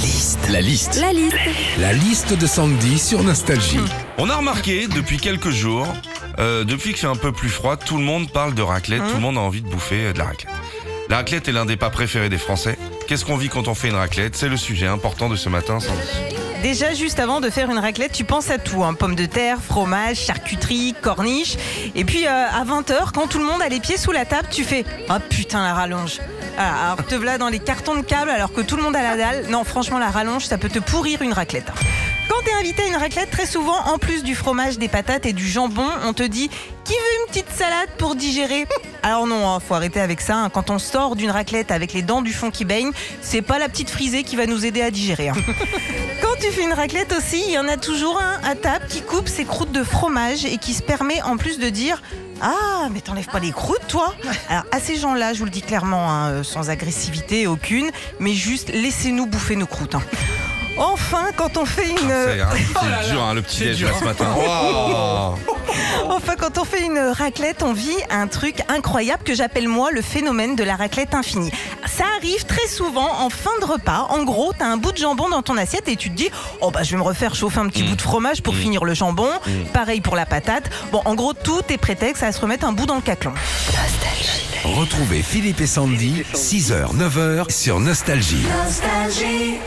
liste. La liste. La liste. La liste de Sandy sur Nostalgie. On a remarqué depuis quelques jours, euh, depuis qu'il fait un peu plus froid, tout le monde parle de raclette, tout le monde a envie de bouffer euh, de la raclette. La raclette est l'un des pas préférés des Français. Qu'est-ce qu'on vit quand on fait une raclette? C'est le sujet important de ce matin, Sandy. Déjà, juste avant de faire une raclette, tu penses à tout. Hein. Pommes de terre, fromage, charcuterie, corniche. Et puis, euh, à 20h, quand tout le monde a les pieds sous la table, tu fais « Oh putain, la rallonge !» Voilà, Alors, te voilà dans les cartons de câble alors que tout le monde a la dalle. Non, franchement, la rallonge, ça peut te pourrir une raclette. hein. Quand t'es invité à une raclette, très souvent, en plus du fromage, des patates et du jambon, on te dit qui veut une petite salade pour digérer? Alors non, hein, faut arrêter avec ça. hein. Quand on sort d'une raclette avec les dents du fond qui baignent, c'est pas la petite frisée qui va nous aider à digérer. hein. Quand tu fais une raclette aussi, il y en a toujours un à table qui coupe ses croûtes de fromage et qui se permet en plus de dire ah, mais t'enlèves pas les croûtes, toi Alors, à ces gens-là, je vous le dis clairement, hein, euh, sans agressivité aucune, mais juste laissez-nous bouffer nos croûtes. hein. Enfin, quand on fait une... C'est hein, c'est dur hein, le petit déj là ce matin. Oh. Enfin, quand on fait une raclette, on vit un truc incroyable que j'appelle moi le phénomène de la raclette infinie. Ça arrive très souvent en fin de repas. En gros, t'as un bout de jambon dans ton assiette et tu te dis, oh bah je vais me refaire chauffer un petit bout de fromage pour finir le jambon. Pareil pour la patate. Bon, en gros, tout est prétexte à se remettre un bout dans le caclon. Retrouvez Philippe et Sandy, 6h, 9h sur Nostalgie. Nostalgie.